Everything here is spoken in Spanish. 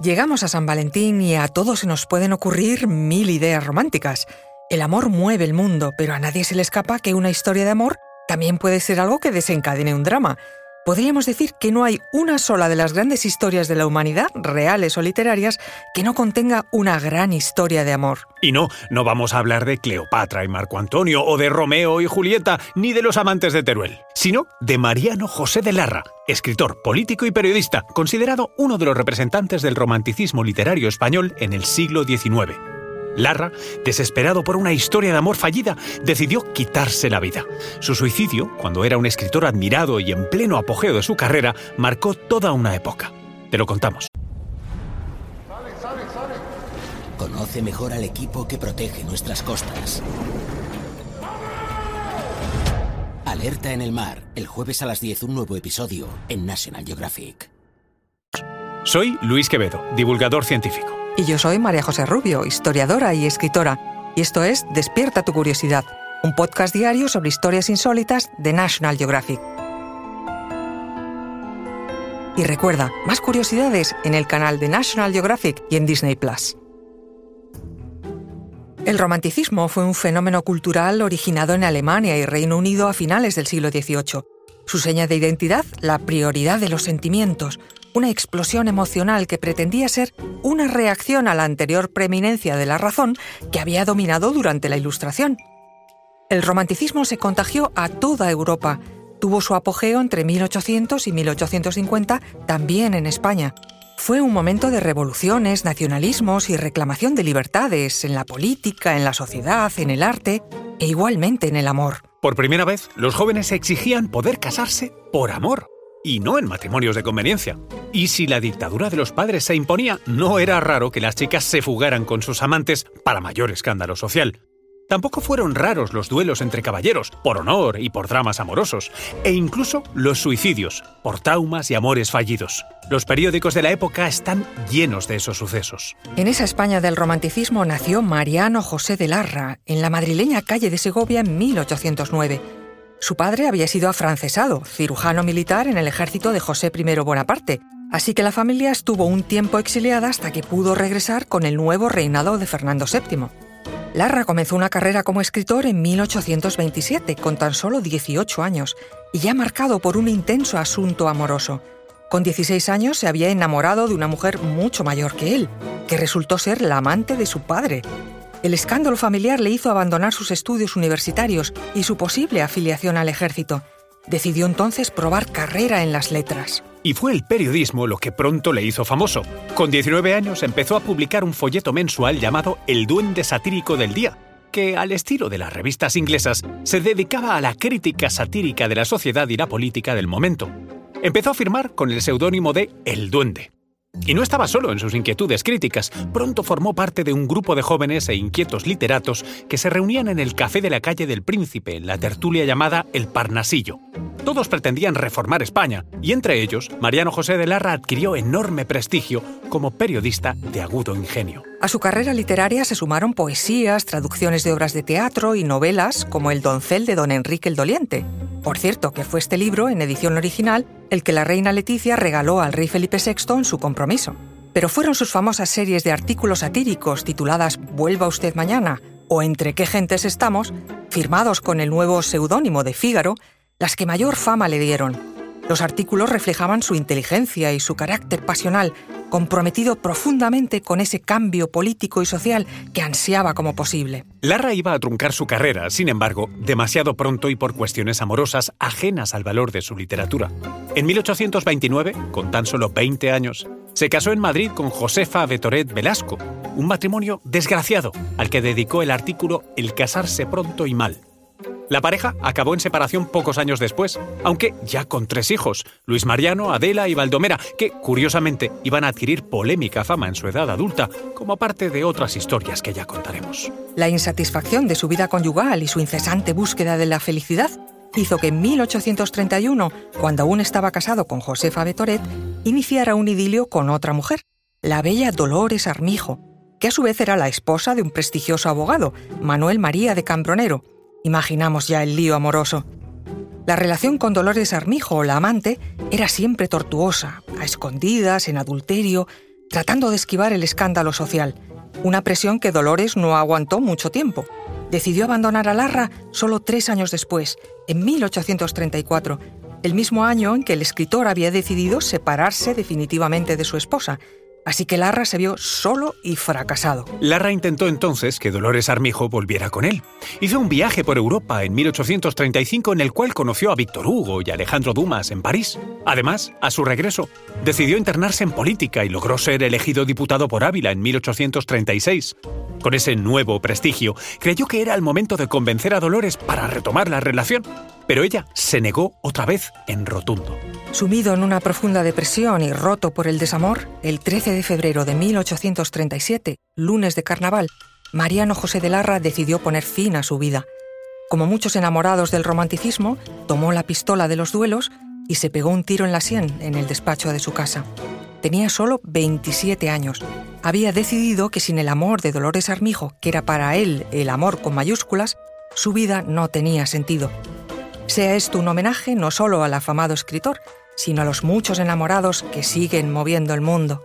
Llegamos a San Valentín y a todos se nos pueden ocurrir mil ideas románticas. El amor mueve el mundo, pero a nadie se le escapa que una historia de amor también puede ser algo que desencadene un drama. Podríamos decir que no hay una sola de las grandes historias de la humanidad, reales o literarias, que no contenga una gran historia de amor. Y no, no vamos a hablar de Cleopatra y Marco Antonio, o de Romeo y Julieta, ni de los amantes de Teruel, sino de Mariano José de Larra, escritor, político y periodista, considerado uno de los representantes del romanticismo literario español en el siglo XIX. Larra, desesperado por una historia de amor fallida, decidió quitarse la vida. Su suicidio, cuando era un escritor admirado y en pleno apogeo de su carrera, marcó toda una época. Te lo contamos. Conoce mejor al equipo que protege nuestras costas. Alerta en el mar, el jueves a las 10 un nuevo episodio en National Geographic. Soy Luis Quevedo, divulgador científico. Y yo soy María José Rubio, historiadora y escritora. Y esto es Despierta tu curiosidad, un podcast diario sobre historias insólitas de National Geographic. Y recuerda, más curiosidades en el canal de National Geographic y en Disney Plus. El romanticismo fue un fenómeno cultural originado en Alemania y Reino Unido a finales del siglo XVIII. Su seña de identidad, la prioridad de los sentimientos, una explosión emocional que pretendía ser una reacción a la anterior preeminencia de la razón que había dominado durante la Ilustración. El romanticismo se contagió a toda Europa. Tuvo su apogeo entre 1800 y 1850 también en España. Fue un momento de revoluciones, nacionalismos y reclamación de libertades en la política, en la sociedad, en el arte e igualmente en el amor. Por primera vez, los jóvenes exigían poder casarse por amor y no en matrimonios de conveniencia. Y si la dictadura de los padres se imponía, no era raro que las chicas se fugaran con sus amantes para mayor escándalo social. Tampoco fueron raros los duelos entre caballeros, por honor y por dramas amorosos, e incluso los suicidios, por traumas y amores fallidos. Los periódicos de la época están llenos de esos sucesos. En esa España del romanticismo nació Mariano José de Larra, en la madrileña calle de Segovia en 1809 su padre había sido afrancesado, cirujano militar en el ejército de José I Bonaparte, así que la familia estuvo un tiempo exiliada hasta que pudo regresar con el nuevo reinado de Fernando VII. Larra comenzó una carrera como escritor en 1827, con tan solo 18 años, y ya marcado por un intenso asunto amoroso. Con 16 años se había enamorado de una mujer mucho mayor que él, que resultó ser la amante de su padre, el escándalo familiar le hizo abandonar sus estudios universitarios y su posible afiliación al ejército. Decidió entonces probar carrera en las letras. Y fue el periodismo lo que pronto le hizo famoso. Con 19 años empezó a publicar un folleto mensual llamado El Duende Satírico del Día, que, al estilo de las revistas inglesas, se dedicaba a la crítica satírica de la sociedad y la política del momento. Empezó a firmar con el seudónimo de El Duende. Y no estaba solo en sus inquietudes críticas, pronto formó parte de un grupo de jóvenes e inquietos literatos que se reunían en el café de la calle del Príncipe, en la tertulia llamada El Parnasillo. Todos pretendían reformar España, y entre ellos, Mariano José de Larra adquirió enorme prestigio como periodista de agudo ingenio. A su carrera literaria se sumaron poesías, traducciones de obras de teatro y novelas como El doncel de don Enrique el Doliente. Por cierto, que fue este libro, en edición original, el que la reina Leticia regaló al rey Felipe VI en su compromiso. Pero fueron sus famosas series de artículos satíricos tituladas Vuelva usted mañana o Entre qué gentes estamos, firmados con el nuevo seudónimo de Fígaro, las que mayor fama le dieron. Los artículos reflejaban su inteligencia y su carácter pasional, comprometido profundamente con ese cambio político y social que ansiaba como posible. Larra iba a truncar su carrera, sin embargo, demasiado pronto y por cuestiones amorosas ajenas al valor de su literatura. En 1829, con tan solo 20 años, se casó en Madrid con Josefa Betoret Velasco, un matrimonio desgraciado al que dedicó el artículo El casarse pronto y mal. La pareja acabó en separación pocos años después, aunque ya con tres hijos, Luis Mariano, Adela y Valdomera, que curiosamente iban a adquirir polémica fama en su edad adulta, como parte de otras historias que ya contaremos. La insatisfacción de su vida conyugal y su incesante búsqueda de la felicidad hizo que en 1831, cuando aún estaba casado con Josefa Betoret, iniciara un idilio con otra mujer, la bella Dolores Armijo, que a su vez era la esposa de un prestigioso abogado, Manuel María de Cambronero, Imaginamos ya el lío amoroso. La relación con Dolores Armijo, la amante, era siempre tortuosa, a escondidas, en adulterio, tratando de esquivar el escándalo social, una presión que Dolores no aguantó mucho tiempo. Decidió abandonar a Larra solo tres años después, en 1834, el mismo año en que el escritor había decidido separarse definitivamente de su esposa, Así que Larra se vio solo y fracasado. Larra intentó entonces que Dolores Armijo volviera con él. Hizo un viaje por Europa en 1835 en el cual conoció a Víctor Hugo y Alejandro Dumas en París. Además, a su regreso, decidió internarse en política y logró ser elegido diputado por Ávila en 1836. Con ese nuevo prestigio, creyó que era el momento de convencer a Dolores para retomar la relación, pero ella se negó otra vez en rotundo. Sumido en una profunda depresión y roto por el desamor, el 13 de febrero de 1837, lunes de carnaval, Mariano José de Larra decidió poner fin a su vida. Como muchos enamorados del romanticismo, tomó la pistola de los duelos y se pegó un tiro en la sien en el despacho de su casa. Tenía solo 27 años. Había decidido que sin el amor de Dolores Armijo, que era para él el amor con mayúsculas, su vida no tenía sentido. Sea esto un homenaje no solo al afamado escritor, sino a los muchos enamorados que siguen moviendo el mundo.